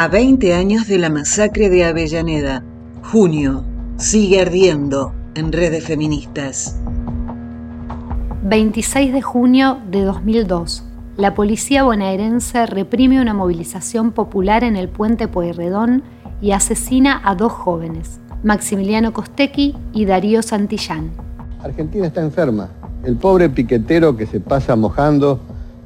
A 20 años de la masacre de Avellaneda, junio, sigue ardiendo en redes feministas. 26 de junio de 2002. La policía bonaerense reprime una movilización popular en el puente Pueyrredón y asesina a dos jóvenes, Maximiliano Costequi y Darío Santillán. Argentina está enferma. El pobre piquetero que se pasa mojando,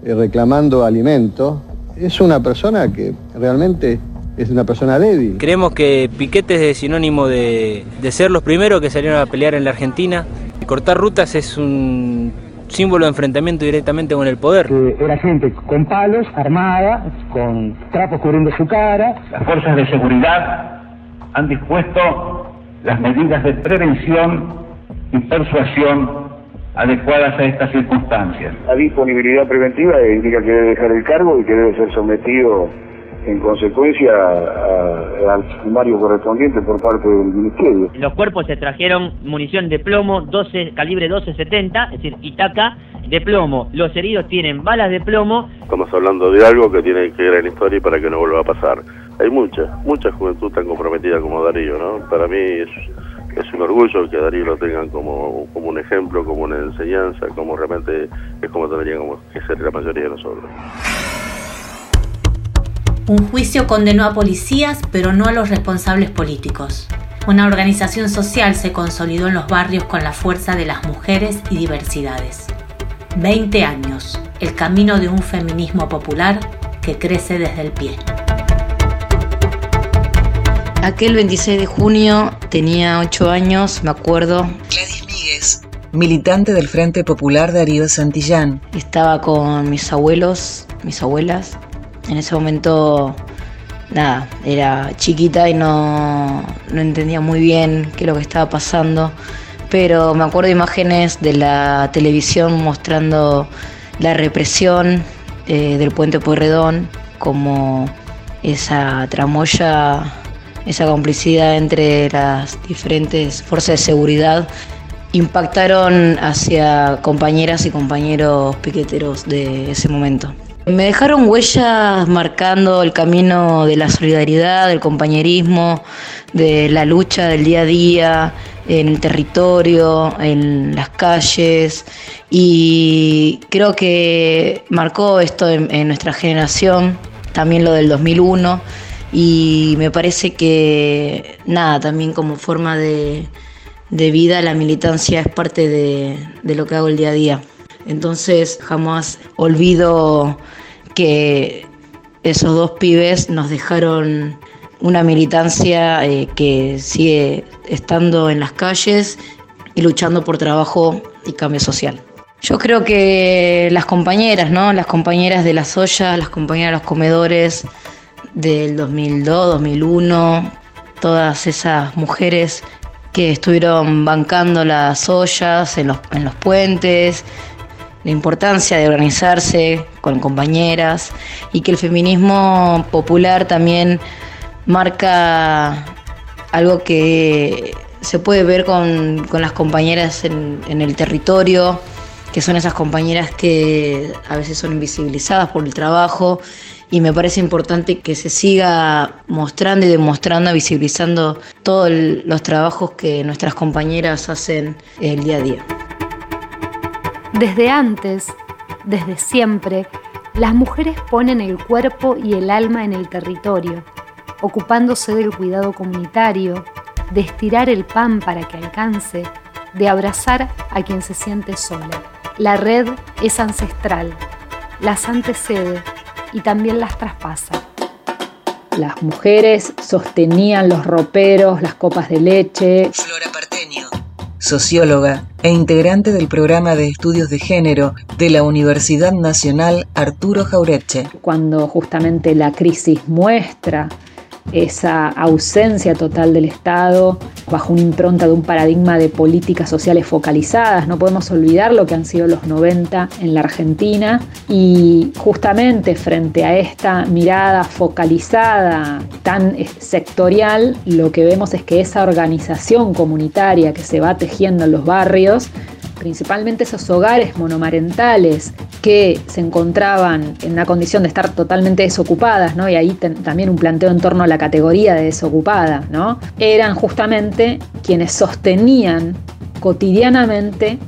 eh, reclamando alimento, es una persona que realmente es una persona débil. Creemos que Piquete es sinónimo de, de ser los primeros que salieron a pelear en la Argentina. Cortar rutas es un símbolo de enfrentamiento directamente con el poder. era gente con palos, armada, con trapos cubriendo su cara. Las fuerzas de seguridad han dispuesto las medidas de prevención y persuasión adecuadas a estas circunstancias. La disponibilidad preventiva indica que debe dejar el cargo y que debe ser sometido en consecuencia al sumario correspondiente por parte del Ministerio. Los cuerpos se trajeron munición de plomo 12, calibre 12-70, es decir, Itaca de plomo. Los heridos tienen balas de plomo. Estamos hablando de algo que tiene que ir en la historia para que no vuelva a pasar. Hay mucha, mucha juventud tan comprometida como Darío, ¿no? Para mí es, es un orgullo que Darío lo tengan como, como un ejemplo, como una enseñanza, como realmente es como tendría que ser la mayoría de nosotros. Un juicio condenó a policías, pero no a los responsables políticos. Una organización social se consolidó en los barrios con la fuerza de las mujeres y diversidades. 20 años, el camino de un feminismo popular que crece desde el pie. Aquel 26 de junio tenía 8 años, me acuerdo. Gladys Míguez, militante del Frente Popular Darío Santillán. Estaba con mis abuelos, mis abuelas, en ese momento, nada, era chiquita y no, entendía muy bien qué es lo que estaba pasando, pero me acuerdo de imágenes de la televisión mostrando la represión eh, del puente Pueyrredón, como esa tramoya, esa complicidad entre las diferentes fuerzas de seguridad impactaron hacia compañeras y compañeros piqueteros de ese momento. Me dejaron huellas marcando el camino de la solidaridad, del compañerismo, de la lucha del día a día, en el territorio, en las calles y creo que marcó esto en, nuestra generación, también lo del 2001 y me parece que nada, también como forma de, vida la militancia es parte de lo que hago el día a día. Entonces jamás olvido que esos dos pibes nos dejaron una militancia eh, que sigue estando en las calles y luchando por trabajo y cambio social. Yo creo que las compañeras, ¿no? Las compañeras de las ollas, las compañeras de los comedores del 2002, 2001, todas esas mujeres que estuvieron bancando las ollas en los, en los puentes, la importancia de organizarse con compañeras y que el feminismo popular también marca algo que se puede ver con, las compañeras en, en, el territorio, que son esas compañeras que a veces son invisibilizadas por el trabajo y me parece importante que se siga mostrando y demostrando, visibilizando todos los trabajos que nuestras compañeras hacen el día a día. Desde antes, desde siempre, las mujeres ponen el cuerpo y el alma en el territorio, ocupándose del cuidado comunitario, de estirar el pan para que alcance, de abrazar a quien se siente sola. La red es ancestral, las antecede y también las traspasa. Las mujeres sostenían los roperos, las copas de leche. Flora Parteño socióloga e integrante del programa de estudios de género de la Universidad Nacional Arturo Jaureche. Cuando justamente la crisis muestra esa ausencia total del Estado bajo una impronta de un paradigma de políticas sociales focalizadas. No podemos olvidar lo que han sido los 90 en la Argentina y justamente frente a esta mirada focalizada tan sectorial, lo que vemos es que esa organización comunitaria que se va tejiendo en los barrios principalmente esos hogares monomarentales que se encontraban en una condición de estar totalmente desocupadas, ¿no? y ahí también un planteo en torno a la categoría de desocupada, ¿no? eran justamente quienes sostenían cotidianamente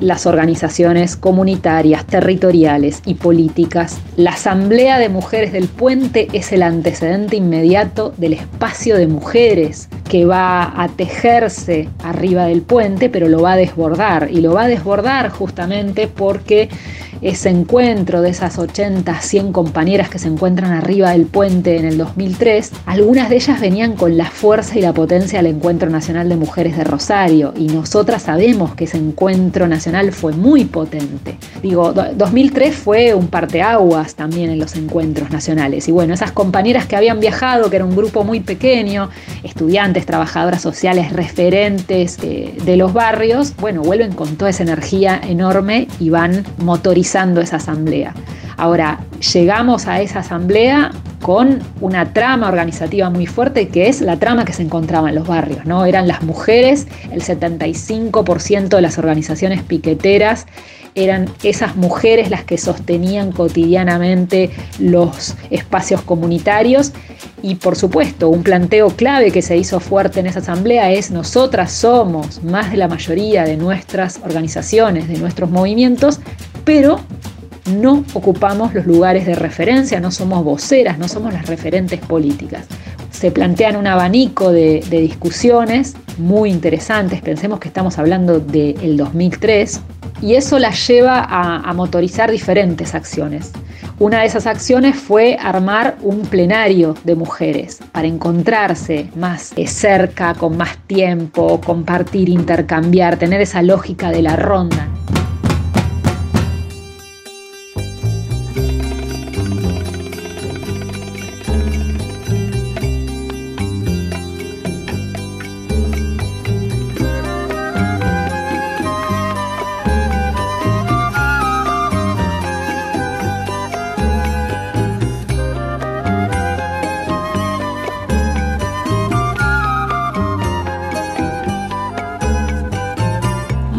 las organizaciones comunitarias, territoriales y políticas. La Asamblea de Mujeres del Puente es el antecedente inmediato del espacio de mujeres que va a tejerse arriba del puente, pero lo va a desbordar. Y lo va a desbordar justamente porque ese encuentro de esas 80, 100 compañeras que se encuentran arriba del puente en el 2003, algunas de ellas venían con la fuerza y la potencia del Encuentro Nacional de Mujeres de Rosario y nosotras sabemos que ese encuentro nacional fue muy potente. Digo, 2003 fue un parteaguas también en los encuentros nacionales y bueno, esas compañeras que habían viajado, que era un grupo muy pequeño, estudiantes, trabajadoras sociales, referentes de, de los barrios, bueno, vuelven con toda esa energía enorme y van motorizando esa asamblea. Ahora, llegamos a esa asamblea con una trama organizativa muy fuerte que es la trama que se encontraba en los barrios, ¿no? Eran las mujeres, el 75% de las organizaciones piqueteras eran esas mujeres las que sostenían cotidianamente los espacios comunitarios y por supuesto un planteo clave que se hizo fuerte en esa asamblea es nosotras somos más de la mayoría de nuestras organizaciones, de nuestros movimientos, pero no ocupamos los lugares de referencia, no somos voceras, no somos las referentes políticas. Se plantean un abanico de, discusiones muy interesantes, pensemos que estamos hablando del 2003, y eso las lleva a, a motorizar diferentes acciones. Una de esas acciones fue armar un plenario de mujeres para encontrarse más cerca, con más tiempo, compartir, intercambiar, tener esa lógica de la ronda.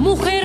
El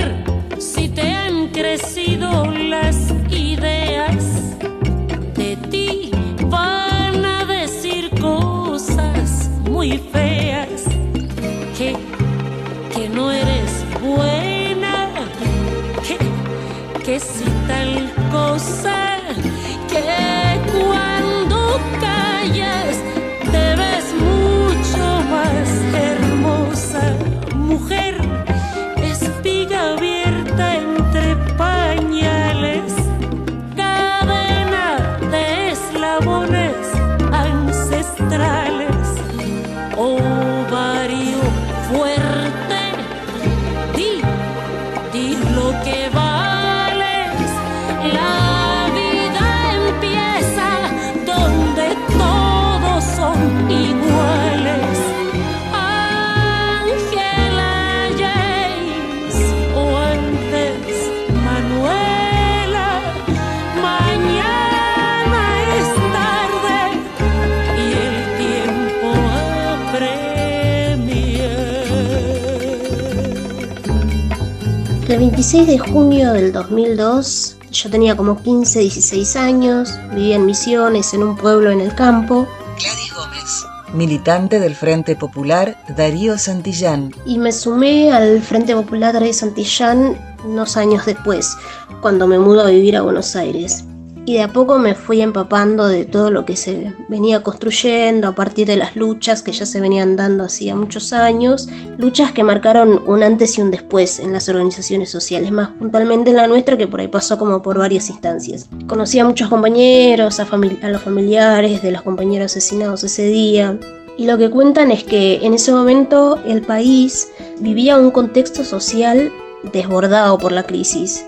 26 de junio del 2002, yo tenía como 15, 16 años, vivía en Misiones, en un pueblo en el campo. Gladys Gómez, militante del Frente Popular Darío Santillán. Y me sumé al Frente Popular Darío Santillán unos años después, cuando me mudo a vivir a Buenos Aires y de a poco me fui empapando de todo lo que se venía construyendo a partir de las luchas que ya se venían dando hacía muchos años, luchas que marcaron un antes y un después en las organizaciones sociales, más puntualmente en la nuestra que por ahí pasó como por varias instancias. Conocí a muchos compañeros, a, a los familiares de los compañeros asesinados ese día, y lo que cuentan es que en ese momento el país vivía un contexto social desbordado por la crisis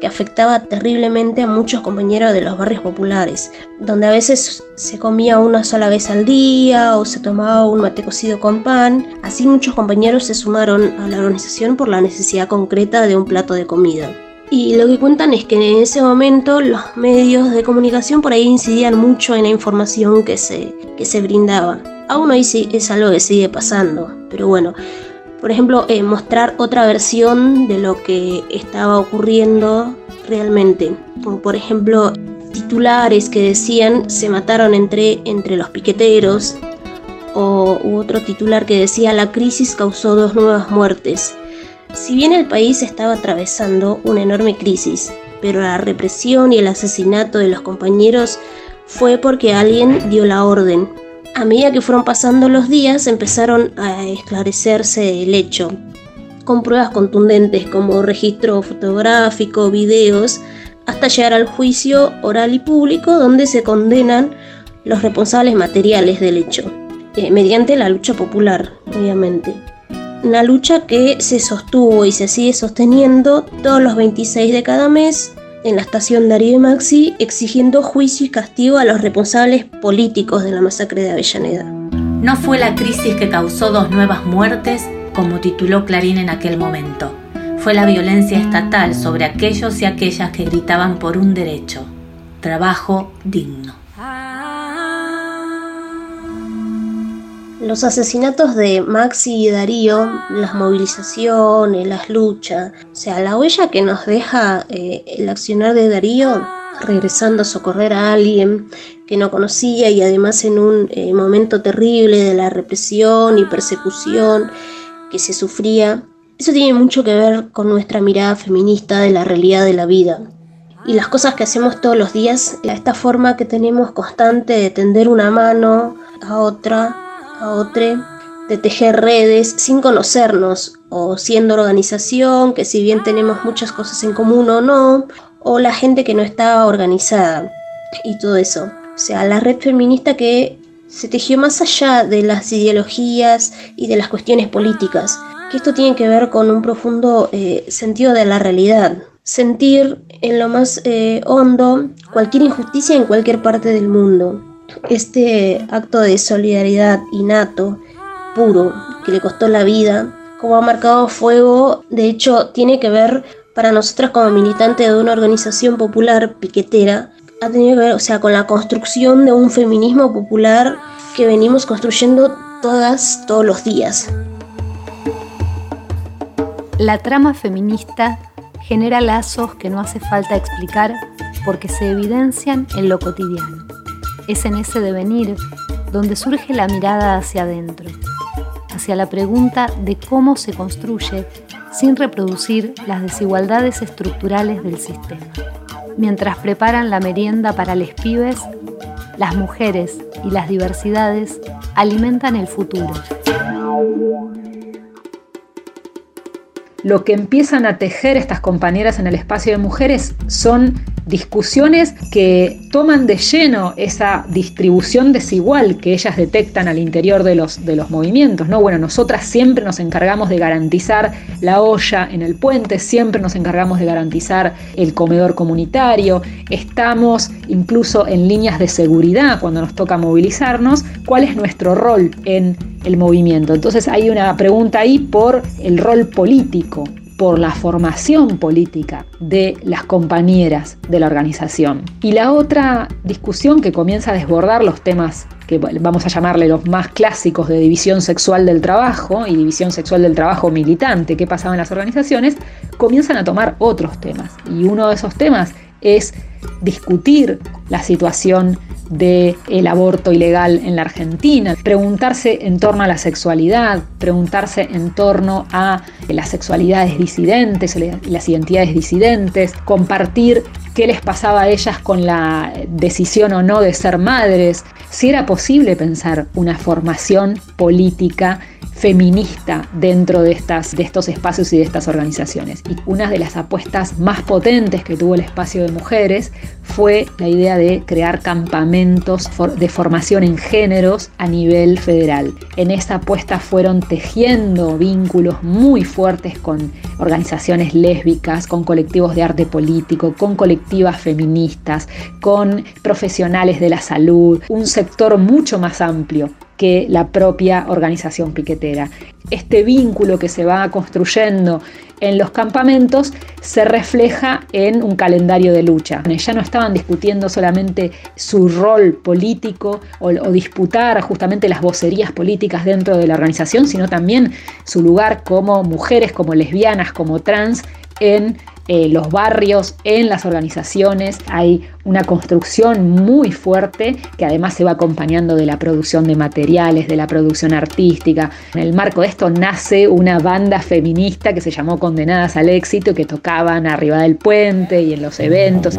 que afectaba terriblemente a muchos compañeros de los barrios populares, donde a veces se comía una sola vez al día o se tomaba un mate cocido con pan. Así muchos compañeros se sumaron a la organización por la necesidad concreta de un plato de comida. Y lo que cuentan es que en ese momento los medios de comunicación por ahí incidían mucho en la información que se, que se brindaba. Aún hoy sí es algo que sigue pasando, pero bueno, por ejemplo, eh, mostrar otra versión de lo que estaba ocurriendo realmente. Como por ejemplo, titulares que decían se mataron entre, entre los piqueteros, o otro titular que decía la crisis causó dos nuevas muertes. Si bien el país estaba atravesando una enorme crisis, pero la represión y el asesinato de los compañeros fue porque alguien dio la orden. A medida que fueron pasando los días empezaron a esclarecerse el hecho, con pruebas contundentes como registro fotográfico, videos, hasta llegar al juicio oral y público donde se condenan los responsables materiales del hecho, eh, mediante la lucha popular, obviamente. Una lucha que se sostuvo y se sigue sosteniendo todos los 26 de cada mes en la estación Darío y Maxi exigiendo juicio y castigo a los responsables políticos de la masacre de Avellaneda. No fue la crisis que causó dos nuevas muertes, como tituló Clarín en aquel momento. Fue la violencia estatal sobre aquellos y aquellas que gritaban por un derecho, trabajo digno. Los asesinatos de Maxi y Darío, las movilizaciones, las luchas, o sea, la huella que nos deja eh, el accionar de Darío, regresando a socorrer a alguien que no conocía y además en un eh, momento terrible de la represión y persecución que se sufría, eso tiene mucho que ver con nuestra mirada feminista de la realidad de la vida. Y las cosas que hacemos todos los días, esta forma que tenemos constante de tender una mano a otra, a otra, de tejer redes sin conocernos o siendo organización, que si bien tenemos muchas cosas en común o no, o la gente que no está organizada y todo eso. O sea, la red feminista que se tejió más allá de las ideologías y de las cuestiones políticas, que esto tiene que ver con un profundo eh, sentido de la realidad, sentir en lo más eh, hondo cualquier injusticia en cualquier parte del mundo este acto de solidaridad innato, puro, que le costó la vida, como ha marcado fuego, de hecho tiene que ver para nosotras como militantes de una organización popular piquetera, ha tenido que ver, o sea, con la construcción de un feminismo popular que venimos construyendo todas, todos los días. La trama feminista genera lazos que no hace falta explicar porque se evidencian en lo cotidiano. Es en ese devenir donde surge la mirada hacia adentro, hacia la pregunta de cómo se construye sin reproducir las desigualdades estructurales del sistema. Mientras preparan la merienda para los pibes, las mujeres y las diversidades alimentan el futuro. Lo que empiezan a tejer estas compañeras en el espacio de mujeres son discusiones que toman de lleno esa distribución desigual que ellas detectan al interior de los, de los movimientos. ¿no? Bueno, nosotras siempre nos encargamos de garantizar la olla en el puente, siempre nos encargamos de garantizar el comedor comunitario, estamos incluso en líneas de seguridad cuando nos toca movilizarnos, ¿cuál es nuestro rol en el movimiento? Entonces hay una pregunta ahí por el rol político por la formación política de las compañeras de la organización. Y la otra discusión que comienza a desbordar los temas que vamos a llamarle los más clásicos de división sexual del trabajo y división sexual del trabajo militante que pasaba en las organizaciones, comienzan a tomar otros temas. Y uno de esos temas es discutir la situación del el aborto ilegal en la Argentina, preguntarse en torno a la sexualidad, preguntarse en torno a las sexualidades disidentes, las identidades disidentes, compartir qué les pasaba a ellas con la decisión o no de ser madres, si era posible pensar una formación política feminista dentro de, estas, de estos espacios y de estas organizaciones. Y una de las apuestas más potentes que tuvo el espacio de mujeres fue la idea de crear campamentos de formación en géneros a nivel federal. En esa apuesta fueron tejiendo vínculos muy fuertes con organizaciones lésbicas, con colectivos de arte político, con feministas, con profesionales de la salud, un sector mucho más amplio que la propia organización piquetera. Este vínculo que se va construyendo en los campamentos se refleja en un calendario de lucha. Ya no estaban discutiendo solamente su rol político o, o, disputar justamente las vocerías políticas dentro de la organización, sino también su lugar como mujeres, como lesbianas, como trans en eh, los barrios, en las organizaciones. Hay una construcción muy fuerte que además se va acompañando de la producción de materiales, de la producción artística. En el marco de esto nace una banda feminista que se llamó Condenadas al Éxito, que tocaban arriba del puente y en los eventos.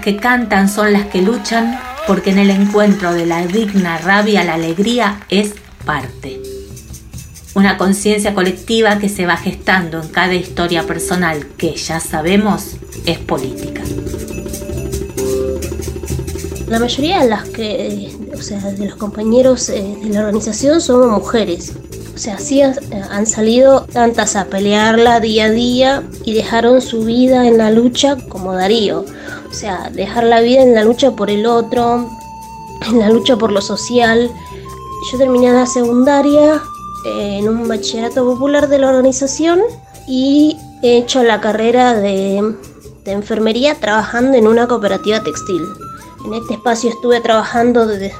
Que cantan son las que luchan porque en el encuentro de la digna rabia la alegría es parte. Una conciencia colectiva que se va gestando en cada historia personal que ya sabemos es política. La mayoría de las que, o sea, de los compañeros eh, de la organización somos mujeres. Sea, sí han salido tantas a pelearla día a día y dejaron su vida en la lucha como Darío. O sea, dejar la vida en la lucha por el otro, en la lucha por lo social. Yo terminé la secundaria eh, en un bachillerato popular de la organización y he hecho la carrera de, de enfermería trabajando en una cooperativa textil. En este espacio estuve trabajando desde,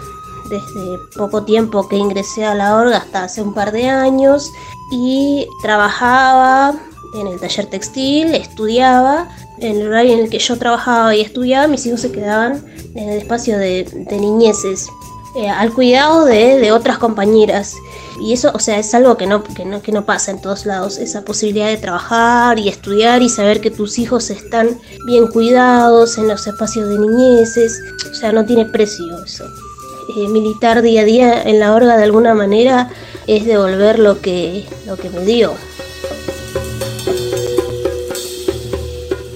desde poco tiempo que ingresé a la orga hasta hace un par de años y trabajaba en el taller textil, estudiaba en el horario en el que yo trabajaba y estudiaba, mis hijos se quedaban en el espacio de, niñeces, eh, al cuidado de, otras compañeras. Y eso, o sea, es algo que no, que, no, que no pasa en todos lados, esa posibilidad de trabajar y estudiar y saber que tus hijos están bien cuidados en los espacios de niñeces, o sea, no tiene precio eso. Eh, militar día a día en la orga de alguna manera es devolver lo que, lo que me dio.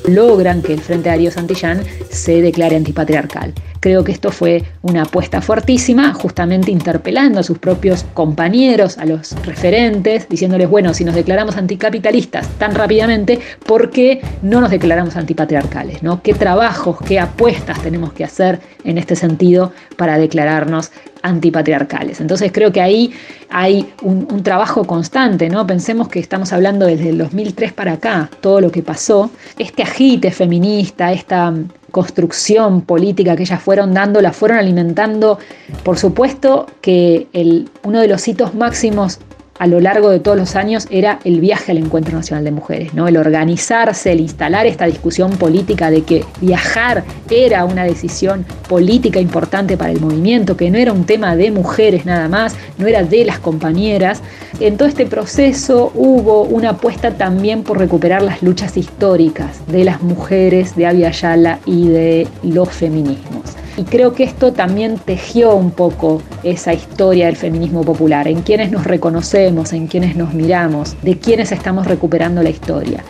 Logran que el Frente Darío Santillán se declare antipatriarcal. Creo que esto fue una apuesta fuertísima, justamente interpelando a sus propios compañeros, a los referentes, diciéndoles, bueno, si nos declaramos anticapitalistas tan rápidamente, ¿por qué no nos declaramos antipatriarcales? ¿no? ¿Qué trabajos, qué apuestas tenemos que hacer en este sentido para declararnos antipatriarcales. Entonces creo que ahí hay un, trabajo constante, ¿no? Pensemos que estamos hablando desde el 2003 para acá, todo lo que pasó, este agite feminista, esta construcción política que ellas fueron dando, la fueron alimentando. Por supuesto que el, uno de los hitos máximos a lo largo de todos los años era el viaje al Encuentro Nacional de Mujeres, ¿no? El organizarse, el instalar esta discusión política de que viajar era una decisión política importante para el movimiento, que no era un tema de mujeres nada más, no era de las compañeras. En todo este proceso hubo una apuesta también por recuperar las luchas históricas de las mujeres de Avia Yala y de los feminismos. Y creo que esto también tejió un poco esa historia del feminismo popular, en quienes nos reconocemos, en quienes nos miramos, de quienes estamos recuperando la historia.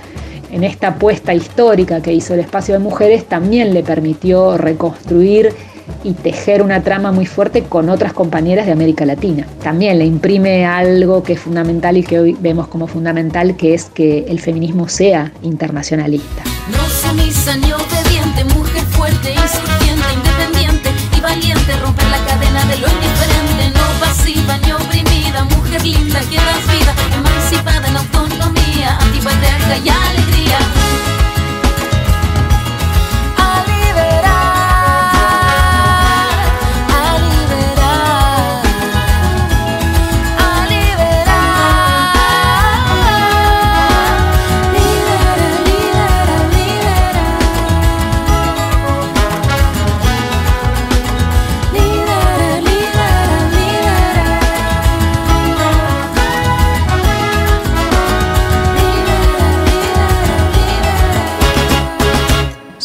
En esta apuesta histórica que hizo el espacio de mujeres también le permitió reconstruir y tejer una trama muy fuerte con otras compañeras de América Latina. También le imprime algo que es fundamental y que hoy vemos como fundamental, que es que el feminismo sea internacionalista. No sumisa ni obediente, mujer fuerte, y valiente, romper la cadena de lo indiferente, no pasiva ni oprimida, mujer linda que das vida, emancipada en autonomía, antipatriarca y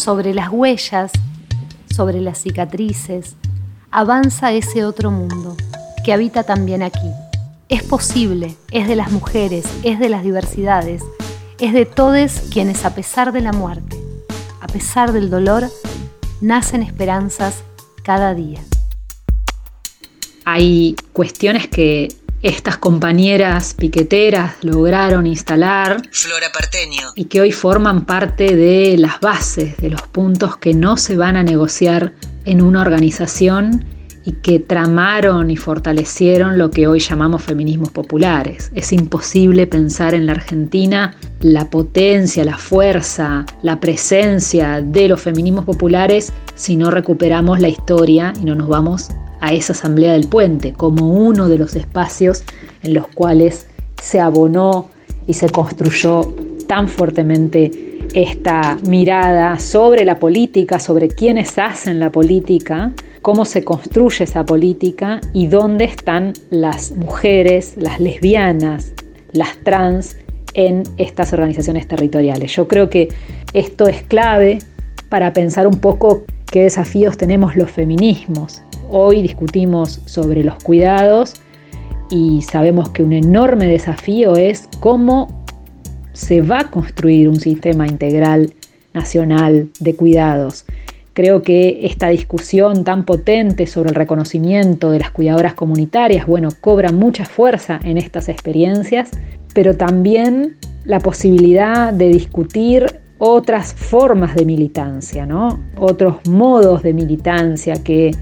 sobre las huellas, sobre las cicatrices, avanza ese otro mundo que habita también aquí. Es posible, es de las mujeres, es de las diversidades, es de todos quienes a pesar de la muerte, a pesar del dolor, nacen esperanzas cada día. Hay cuestiones que estas compañeras piqueteras lograron instalar. Flora Parteño. Y que hoy forman parte de las bases, de los puntos que no se van a negociar en una organización y que tramaron y fortalecieron lo que hoy llamamos feminismos populares. Es imposible pensar en la Argentina la potencia, la fuerza, la presencia de los feminismos populares si no recuperamos la historia y no nos vamos a esa Asamblea del Puente como uno de los espacios en los cuales se abonó y se construyó tan fuertemente esta mirada sobre la política, sobre quiénes hacen la política, cómo se construye esa política y dónde están las mujeres, las lesbianas, las trans en estas organizaciones territoriales. Yo creo que esto es clave para pensar un poco qué desafíos tenemos los feminismos Hoy discutimos sobre los cuidados y sabemos que un enorme desafío es cómo se va a construir un sistema integral nacional de cuidados. Creo que esta discusión tan potente sobre el reconocimiento de las cuidadoras comunitarias, bueno, cobra mucha fuerza en estas experiencias, pero también la posibilidad de discutir otras formas de militancia, ¿no? Otros modos de militancia que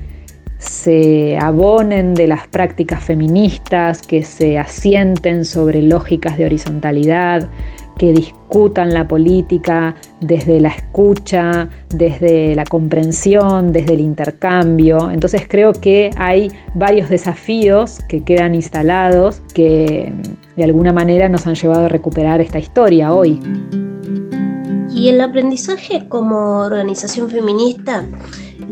se abonen de las prácticas feministas, que se asienten sobre lógicas de horizontalidad, que discutan la política desde la escucha, desde la comprensión, desde el intercambio. Entonces creo que hay varios desafíos que quedan instalados que de alguna manera nos han llevado a recuperar esta historia hoy. Y el aprendizaje como organización feminista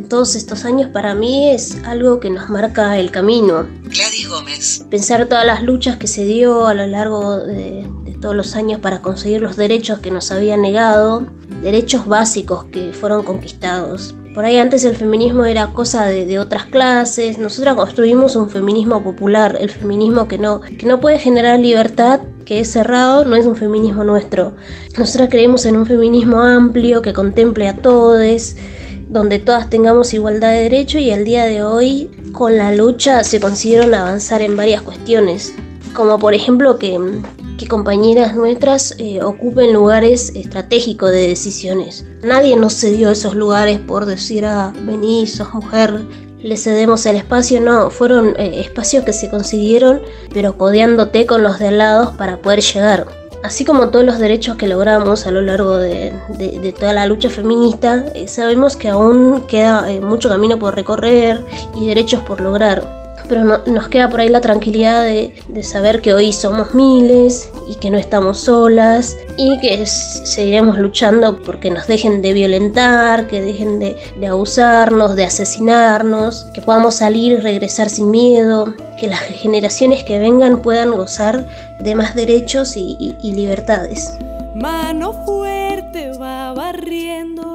todos estos años para mí es algo que nos marca el camino. Gladys Gómez. Pensar todas las luchas que se dio a lo largo de, todos los años para conseguir los derechos que nos habían negado, derechos básicos que fueron conquistados. Por ahí antes el feminismo era cosa de, otras clases, nosotros construimos un feminismo popular, el feminismo que no, que no puede generar libertad que es cerrado no es un feminismo nuestro. Nosotros creemos en un feminismo amplio que contemple a todos, donde todas tengamos igualdad de derecho y al día de hoy con la lucha se consiguieron avanzar en varias cuestiones, como por ejemplo que, compañeras nuestras eh, ocupen lugares estratégicos de decisiones. Nadie nos cedió esos lugares por decir, ah, vení, sos mujer, le cedemos el espacio, no, fueron eh, espacios que se consiguieron, pero codeándote con los de al lado para poder llegar. Así como todos los derechos que logramos a lo largo de, toda la lucha feminista, eh, sabemos que aún queda eh, mucho camino por recorrer y derechos por lograr pero nos queda por ahí la tranquilidad de, saber que hoy somos miles y que no estamos solas y que seguiremos luchando porque nos dejen de violentar, que dejen de, abusarnos, de asesinarnos, que podamos salir y regresar sin miedo, que las generaciones que vengan puedan gozar de más derechos y, y libertades. Mano fuerte va barriendo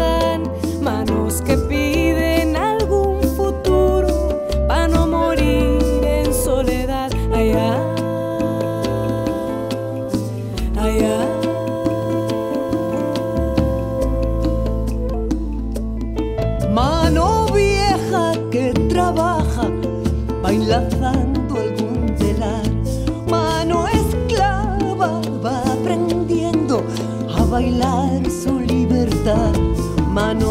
enlazando algún telar. Mano esclava va aprendiendo a bailar su libertad. Manos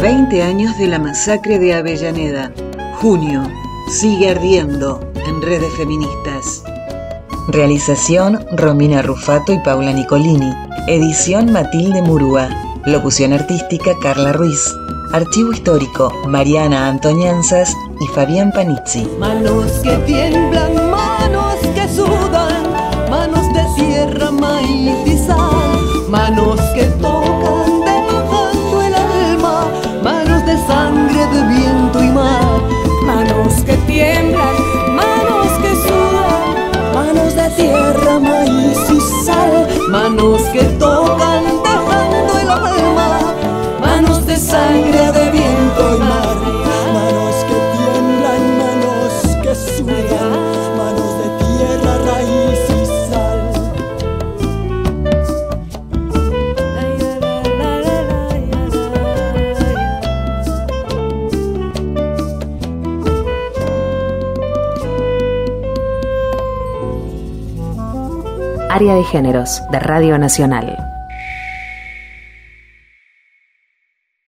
20 años de la masacre de Avellaneda, junio, sigue ardiendo en redes feministas. Realización Romina Rufato y Paula Nicolini. Edición Matilde Murúa. Locución artística Carla Ruiz. Archivo histórico Mariana Antonianzas y Fabián Panizzi. Manos que tiemblan, manos que sudan, manos de tierra, maíz manos que Área de Géneros de Radio Nacional.